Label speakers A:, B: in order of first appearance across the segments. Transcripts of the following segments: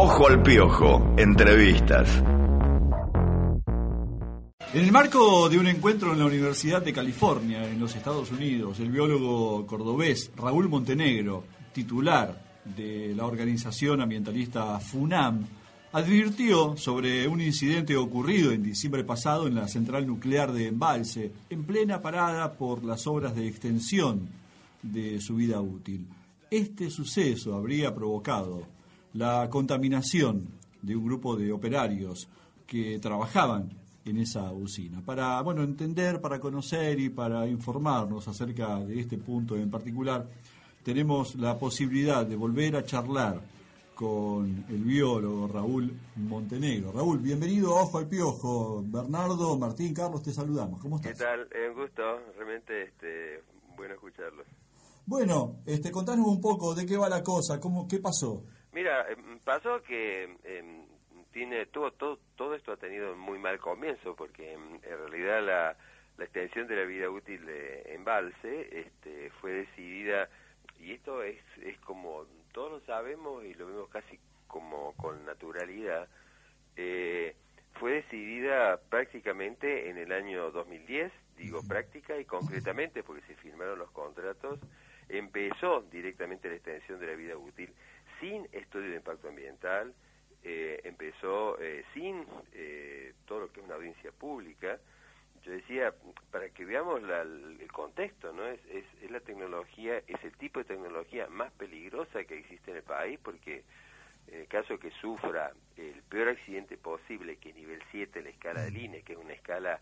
A: Ojo al Piojo, entrevistas.
B: En el marco de un encuentro en la Universidad de California, en los Estados Unidos, el biólogo cordobés Raúl Montenegro, titular de la organización ambientalista FUNAM, advirtió sobre un incidente ocurrido en diciembre pasado en la central nuclear de Embalse, en plena parada por las obras de extensión de su vida útil. Este suceso habría provocado la contaminación de un grupo de operarios que trabajaban en esa usina. Para bueno, entender, para conocer y para informarnos acerca de este punto en particular, tenemos la posibilidad de volver a charlar con el biólogo Raúl Montenegro. Raúl, bienvenido a Ojo al Piojo. Bernardo, Martín, Carlos, te saludamos. ¿Cómo estás?
C: ¿Qué tal? un gusto, realmente este, bueno escucharlos.
B: Bueno, este, contanos un poco de qué va la cosa, cómo, qué pasó.
C: Mira, em, pasó que em, tiene todo, todo, todo esto ha tenido muy mal comienzo, porque en, realidad la, la, extensión de la vida útil de Embalse este, fue decidida, y esto es, es como todos lo sabemos y lo vemos casi como con naturalidad, eh, fue decidida prácticamente en el año 2010, digo práctica y concretamente porque se firmaron los contratos, empezó directamente la extensión de la vida útil sin estudio de impacto ambiental, eh, empezó eh, sin todo lo que es una audiencia pública, yo decía, para que veamos el contexto, ¿no? Es, es, la tecnología, es el tipo de tecnología más peligrosa que existe en el país, porque en el caso que sufra el peor accidente posible, que nivel 7 la escala del INE, que es una escala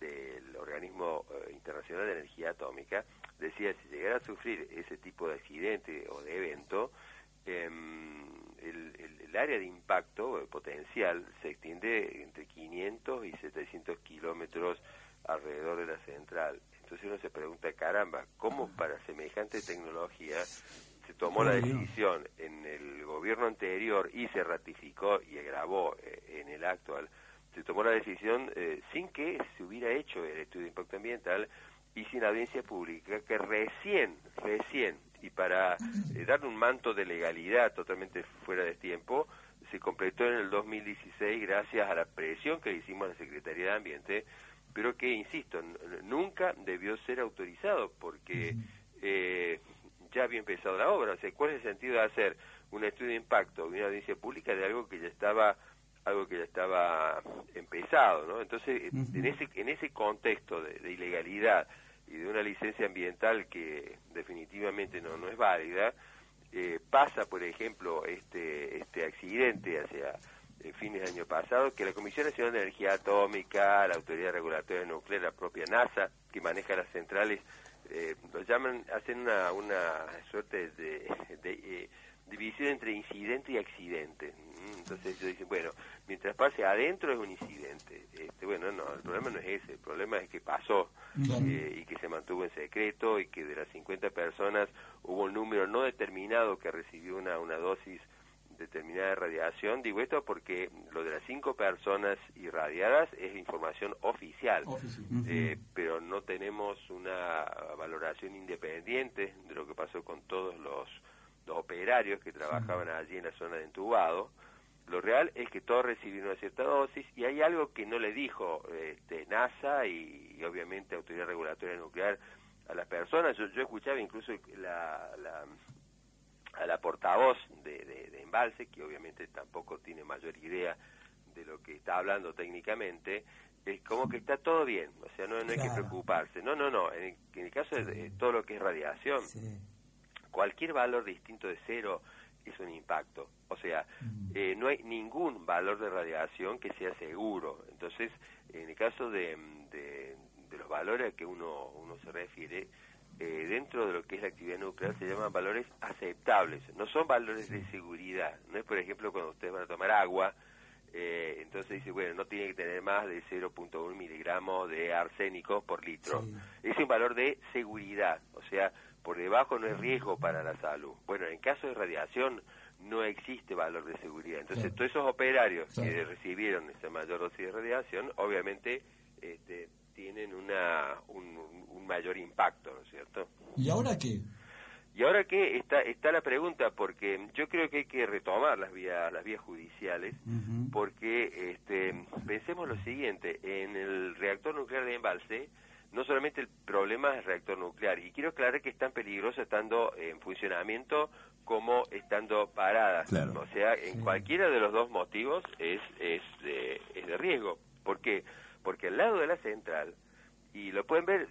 C: del Organismo eh, Internacional de Energía Atómica, decía, si llegara a sufrir ese tipo de accidente o de evento, em, el, el, área de impacto potencial se extiende entre 500 y 700 kilómetros alrededor de la central. Entonces uno se pregunta, caramba, ¿cómo para semejante tecnología se tomó la decisión en el gobierno anterior y se ratificó y agravó eh, en el actual? Se tomó la decisión eh, sin que se hubiera hecho el estudio de impacto ambiental y sin audiencia pública, que recién, recién, para eh, darle un manto de legalidad totalmente fuera de tiempo, se completó en el 2016 gracias a la presión que hicimos a la Secretaría de Ambiente pero que, insisto, nunca debió ser autorizado porque eh, ya había empezado la obra. O sea, ¿cuál es el sentido de hacer un estudio de impacto y una audiencia pública de algo que ya estaba algo que ya estaba empezado, ¿no? Entonces, en ese en ese contexto de, ilegalidad y de una licencia ambiental que definitivamente no no es válida, eh, pasa, por ejemplo, este este accidente hacia en fines del año pasado, que la Comisión Nacional de Energía Atómica, la Autoridad Regulatoria Nuclear, la propia NASA, que maneja las centrales, eh, lo llaman, hacen una, una suerte de, eh, división entre incidente y accidente. Mm, entonces ellos dicen, bueno, mientras pase adentro es un incidente. Este, bueno, no, el problema no es ese, el problema es que pasó eh, y que se mantuvo en secreto y que de las 50 personas hubo un número no determinado que recibió una, una dosis determinada radiación. Digo esto porque lo de las cinco personas irradiadas es información oficial, eh, pero no tenemos una valoración independiente de lo que pasó con todos los, operarios que trabajaban allí en la zona de entubado. Lo real es que todos recibieron una cierta dosis y hay algo que no le dijo este, NASA y, obviamente Autoridad Regulatoria Nuclear a las personas. Yo, yo escuchaba incluso la, la a la portavoz de, de, Embalse, que obviamente tampoco tiene mayor idea de lo que está hablando técnicamente, es como que está todo bien, o sea, no, no hay que preocuparse. No, no, no, en el, caso de, todo lo que es radiación, cualquier valor distinto de cero es un impacto. O sea, mm. eh, no hay ningún valor de radiación que sea seguro. Entonces, en el caso de, de, de los valores a que uno, uno se refiere, eh, dentro de lo que es la actividad nuclear se llaman valores aceptables, no son valores de seguridad. No es, por ejemplo, cuando ustedes van a tomar agua, eh, entonces dice, bueno, no tiene que tener más de 0.1 miligramos de arsénico por litro. Es un valor de seguridad, o sea, por debajo no es riesgo para la salud. Bueno, en caso de radiación no existe valor de seguridad. Entonces, todos esos operarios que recibieron esa mayor dosis de radiación, obviamente, este, tienen una, un, mayor impacto, ¿no es cierto?
B: ¿Y ahora qué?
C: Y ahora que está está la pregunta porque yo creo que hay que retomar las vías las vías judiciales porque este pensemos lo siguiente, en el reactor nuclear de embalse no solamente el problema es el reactor nuclear y quiero aclarar que es tan peligroso estando en funcionamiento como estando parada. O sea, en cualquiera de los dos motivos es es de, es de riesgo. ¿Por qué? Porque al lado de la central y lo pueden ver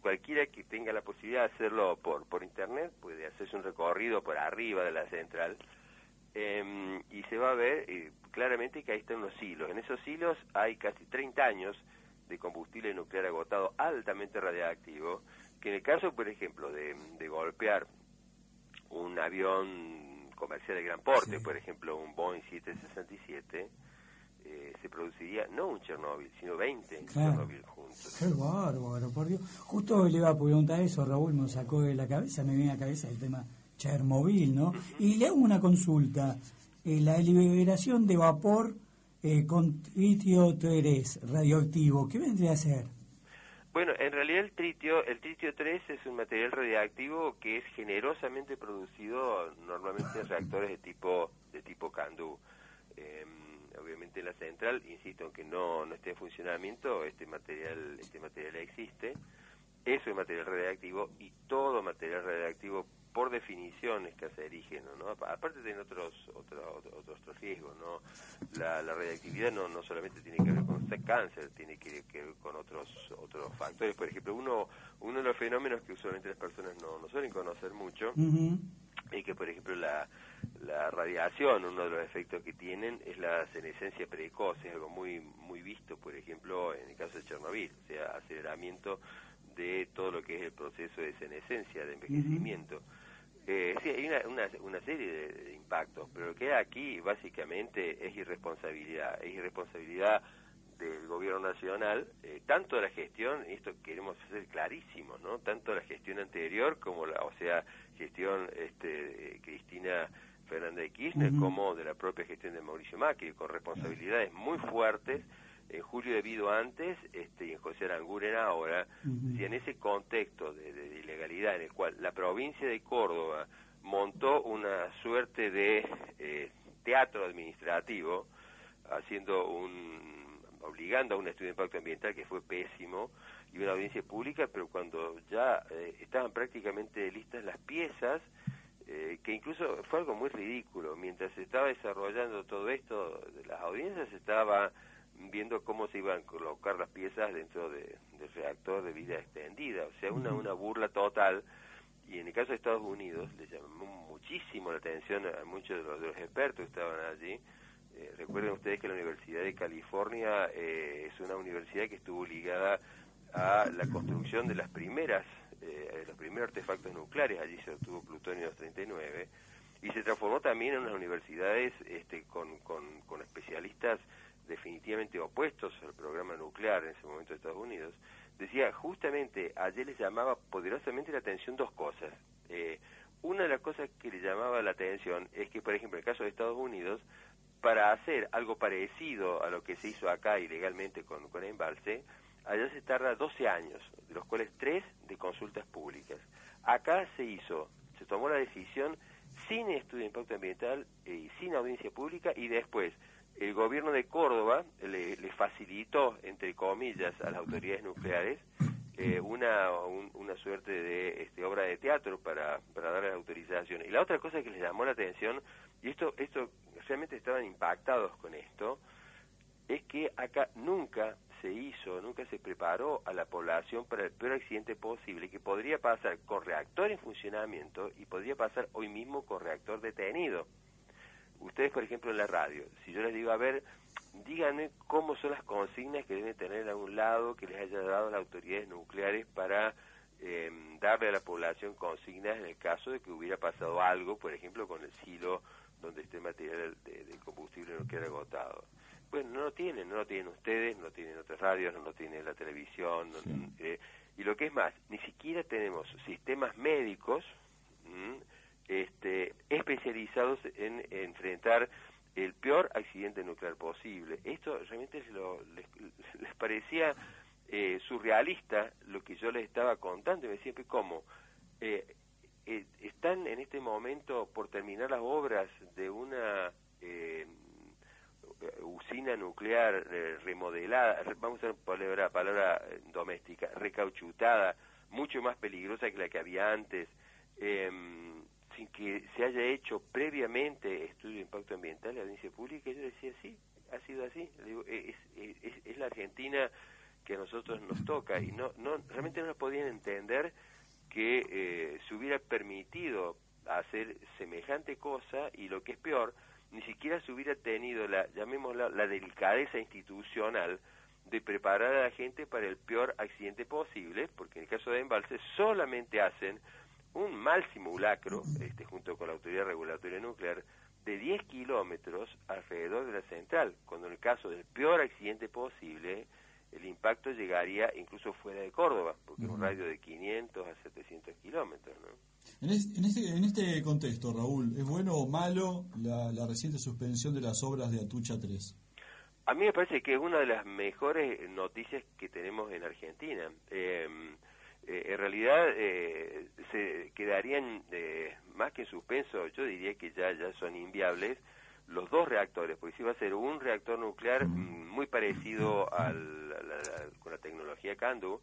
C: cualquiera que tenga la posibilidad de hacerlo por, por internet puede hacerse un recorrido por arriba de la central em, y se va a ver eh, claramente que ahí están los hilos. En esos hilos hay casi 30 años de combustible nuclear agotado altamente radiactivo, que en el caso, por ejemplo, de, de golpear un avión comercial de gran porte, por ejemplo, un Boeing 767, eh, se produciría no un Chernobyl, sino 20 Chernobyl juntos.
D: Qué bárbaro, por Dios. Justo le iba a preguntar eso, Raúl me sacó de la cabeza, me viene a la cabeza el tema Chernobyl, ¿no? Y le hago una consulta. Eh, la liberación de vapor eh, con tritio 3 radioactivo, ¿qué vendría a ser?
C: Bueno, en realidad el tritio, el tritio 3 es un material radioactivo que es generosamente producido normalmente en reactores de tipo de tipo Candu. Eh, obviamente la central, insisto, aunque no, no esté en funcionamiento, este material, este material existe, eso es material radiactivo y todo material radiactivo por definición es cancerígeno, ¿no? Aparte tiene otros otros otros riesgos, ¿no? La, la radiactividad no, no solamente tiene que ver con cáncer, tiene que, ver con otros otros factores. Por ejemplo, uno uno de los fenómenos que usualmente las personas no, no suelen conocer mucho es que, por ejemplo, la la radiación, uno de los efectos que tienen es la senescencia precoz, es algo muy muy visto, por ejemplo, en el caso de Chernobyl, o sea, aceleramiento de todo lo que es el proceso de senescencia, de envejecimiento. Eh, sí, hay una, una, serie de, impactos, pero lo que hay aquí básicamente es irresponsabilidad, es irresponsabilidad del gobierno nacional, eh, tanto de la gestión, y esto queremos hacer clarísimo, ¿no? Tanto la gestión anterior como la, o sea, gestión este, Cristina Fernández de Kirchner, como de la propia gestión de Mauricio Macri, con responsabilidades muy fuertes en Julio debido antes este, y en José Aranguren ahora, si en ese contexto de, ilegalidad en el cual la provincia de Córdoba montó una suerte de eh, teatro administrativo, haciendo un obligando a un estudio de impacto ambiental que fue pésimo y una audiencia pública, pero cuando ya eh, estaban prácticamente listas las piezas, eh, que incluso fue algo muy ridículo, mientras se estaba desarrollando todo esto de las audiencias, estaba viendo cómo se iban a colocar las piezas dentro de, del reactor de vida extendida, o sea, una, una burla total. Y en el caso de Estados Unidos, le llamó muchísimo la atención a muchos de los, expertos que estaban allí. Eh, recuerden ustedes que la Universidad de California eh, es una universidad que estuvo ligada a la construcción de las primeras, eh, los primeros artefactos nucleares, allí se obtuvo plutonio 239, y se transformó también en unas universidades este, con, con, con especialistas definitivamente opuestos al programa nuclear en ese momento de Estados Unidos, decía justamente ayer les llamaba poderosamente la atención dos cosas. Eh, una de las cosas que le llamaba la atención es que, por ejemplo, en el caso de Estados Unidos, para hacer algo parecido a lo que se hizo acá ilegalmente con, con Embalse, allá se tarda 12 años, de los cuales 3 de consultas públicas. Acá se hizo, se tomó la decisión sin estudio de impacto ambiental y sin audiencia pública y después el gobierno de Córdoba le, facilitó, entre comillas, a las autoridades nucleares eh, una, una suerte de este, obra de teatro para, para dar la autorización. Y la otra cosa que les llamó la atención, y esto, esto realmente estaban impactados con esto, es que acá nunca se hizo, nunca se preparó a la población para el peor accidente posible que podría pasar con reactor en funcionamiento y podría pasar hoy mismo con reactor detenido ustedes, por ejemplo, en la radio, si yo les digo, a ver, díganme cómo son las consignas que deben tener a un lado que les haya dado las autoridades nucleares para em, darle a la población consignas en el caso de que hubiera pasado algo, por ejemplo, con el silo donde esté material de, combustible nuclear agotado. Bueno, no lo tienen, no lo tienen ustedes, no lo tienen otras radios, no lo tiene la televisión, eh, y lo que es más, ni siquiera tenemos sistemas médicos este, especializados en, enfrentar el peor accidente nuclear posible. Esto realmente les, parecía eh, surrealista lo que yo les estaba contando y me decía, ¿cómo? Eh, eh, están en este momento por terminar las obras de una eh, usina nuclear eh, remodelada, vamos a usar palabra, palabra doméstica, recauchutada, mucho más peligrosa que la que había antes, em, que se haya hecho previamente estudio de impacto ambiental, la audiencia pública, yo decía, sí, ha sido así. es, es, es, la Argentina que a nosotros nos toca y no, no realmente no podían entender que eh, se hubiera permitido hacer semejante cosa y lo que es peor, ni siquiera se hubiera tenido la, llamémosla, la delicadeza institucional de preparar a la gente para el peor accidente posible, porque en el caso de embalse solamente hacen un mal simulacro, este, junto con la Autoridad Regulatoria Nuclear, de 10 kilómetros alrededor de la central, cuando en el caso del peor accidente posible, el impacto llegaría incluso fuera de Córdoba, porque es un radio de 500 a 700 kilómetros.
B: En, este, en este contexto, Raúl, ¿es bueno o malo la, reciente suspensión de las obras de Atucha 3?
C: A mí me parece que es una de las mejores noticias que tenemos en Argentina. Em, eh, en realidad eh, se quedarían eh, más que en suspenso, yo diría que ya, ya son inviables los dos reactores, porque si va a ser un reactor nuclear mm, muy parecido al, con la tecnología CANDU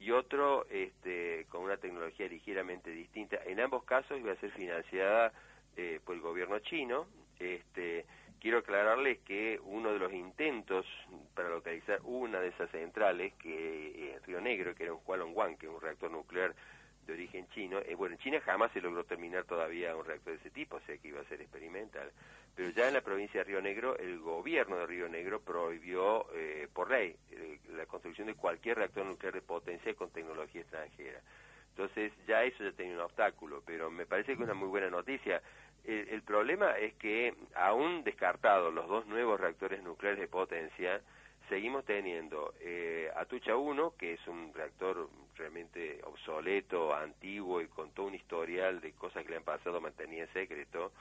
C: y otro este, con una tecnología ligeramente distinta. En ambos casos iba a ser financiada eh, por el gobierno chino. Este, quiero aclararles que uno de los intentos para localizar una de esas centrales, que es Río Negro, que era un Hualongwan, que es un reactor nuclear de origen chino. Eh, bueno, en China jamás se logró terminar todavía un reactor de ese tipo, o sea que iba a ser experimental. Pero ya en la provincia de Río Negro, el gobierno de Río Negro prohibió eh, por ley eh, la construcción de cualquier reactor nuclear de potencia con tecnología extranjera. Entonces ya eso ya tenía un obstáculo, pero me parece que es una muy buena noticia. El, problema es que aún descartados los dos nuevos reactores nucleares de potencia, seguimos teniendo eh, Atucha 1, que es un reactor realmente obsoleto, antiguo y con todo un historial de cosas que le han pasado mantenía en secreto.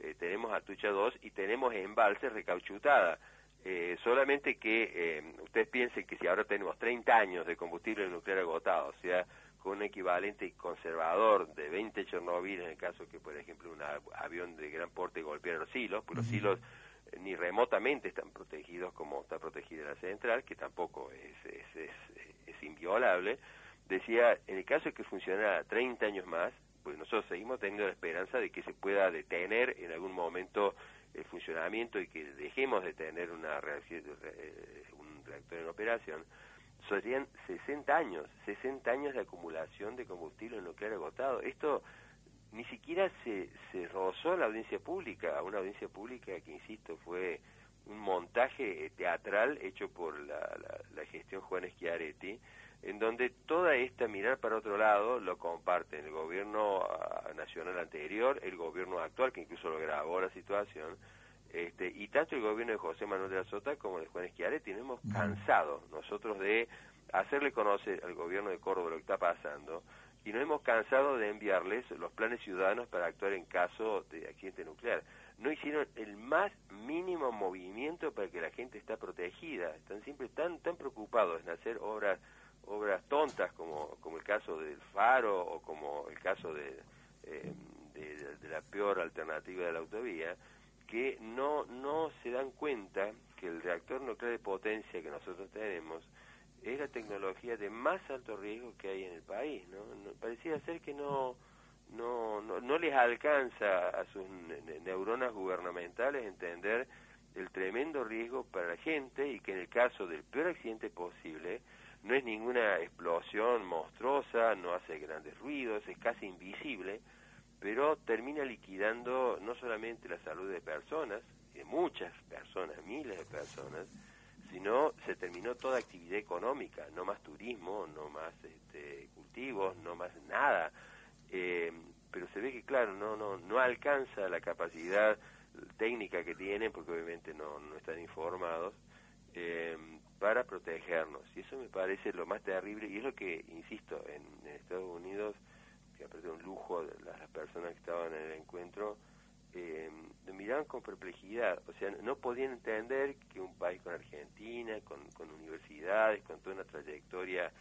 C: Eh, tenemos Atucha 2 y tenemos embalse recauchutada. Eh, solamente que eh, ustedes piensen que si ahora tenemos 30 años de combustible nuclear agotado, o sea, con un equivalente conservador de 20 Chernobyl, en el caso que, por ejemplo, un avión de gran porte golpeara los hilos, pues los hilos ni remotamente están protegidos como está protegida la central, que tampoco es, es, es, inviolable. Decía, en el caso de que funcionara 30 años más, pues nosotros seguimos teniendo la esperanza de que se pueda detener en algún momento el funcionamiento y que dejemos de tener una eh, un reactor en operación, serían 60 años, 60 años de acumulación de combustible nuclear agotado. Esto ni siquiera se, se rozó la audiencia pública, una audiencia pública que, insisto, fue un montaje teatral hecho por la, la, gestión Juan Schiaretti, en donde toda esta mirar para otro lado lo comparten el gobierno ah, nacional anterior, el gobierno actual, que incluso lo grabó la situación, este, y tanto el gobierno de José Manuel de la Sota como de Juan Schiaretti, nos hemos cansado nosotros de hacerle conocer al gobierno de Córdoba lo que está pasando, y nos hemos cansado de enviarles los planes ciudadanos para actuar en caso de accidente nuclear. No hicieron el más mínimo movimiento para que la gente está protegida. Están siempre tan tan preocupados en hacer obras obras tontas como, como el caso del faro o como el caso de, eh, de, la peor alternativa de la autovía, que no, no se dan cuenta que el reactor nuclear de potencia que nosotros tenemos es la tecnología de más alto riesgo que hay en el país, ¿no? parecía ser que no, no, no, les alcanza a sus neuronas gubernamentales entender el tremendo riesgo para la gente y que en el caso del peor accidente posible no es ninguna explosión monstruosa, no hace grandes ruidos, es casi invisible, pero termina liquidando no solamente la salud de personas, de muchas personas, miles de personas, sino se terminó toda actividad económica, no más turismo, no más este, cultivos, no más nada. Eh, pero se ve que, claro, no, no, no alcanza la capacidad técnica que tienen, porque obviamente no, no están informados, eh, para protegernos. Y eso me parece lo más terrible, y es lo que, insisto, en, Estados Unidos, que aparte un lujo de las personas que estaban en el encuentro, eh, miraban con perplejidad, o sea, no podían entender que un país con Argentina, con, universidades, con toda una trayectoria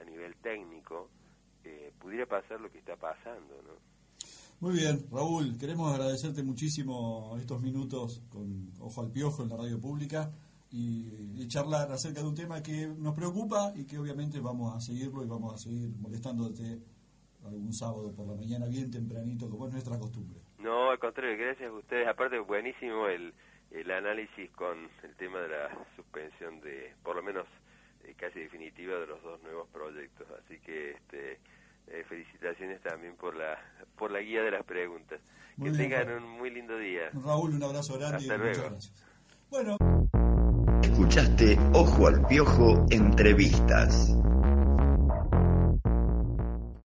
C: a nivel técnico, eh, pudiera pasar lo que está pasando, ¿no?
B: Muy bien, Raúl, queremos agradecerte muchísimo estos minutos con Ojo al Piojo en la radio pública y, charlar acerca de un tema que nos preocupa y que obviamente vamos a seguirlo y vamos a seguir molestándote algún sábado por la mañana bien tempranito, como es nuestra costumbre.
C: No, al contrario, gracias a ustedes. Aparte, buenísimo el, el análisis con el tema de la suspensión de, por lo menos eh, casi definitiva, de los dos nuevos proyectos. Así que este, eh, felicitaciones también por la, por la guía de las preguntas. que tengan un muy lindo día.
B: Raúl, un abrazo grande
C: Hasta
B: y
C: luego.
B: muchas gracias. Bueno.
A: Escuchaste Ojo al Piojo Entrevistas.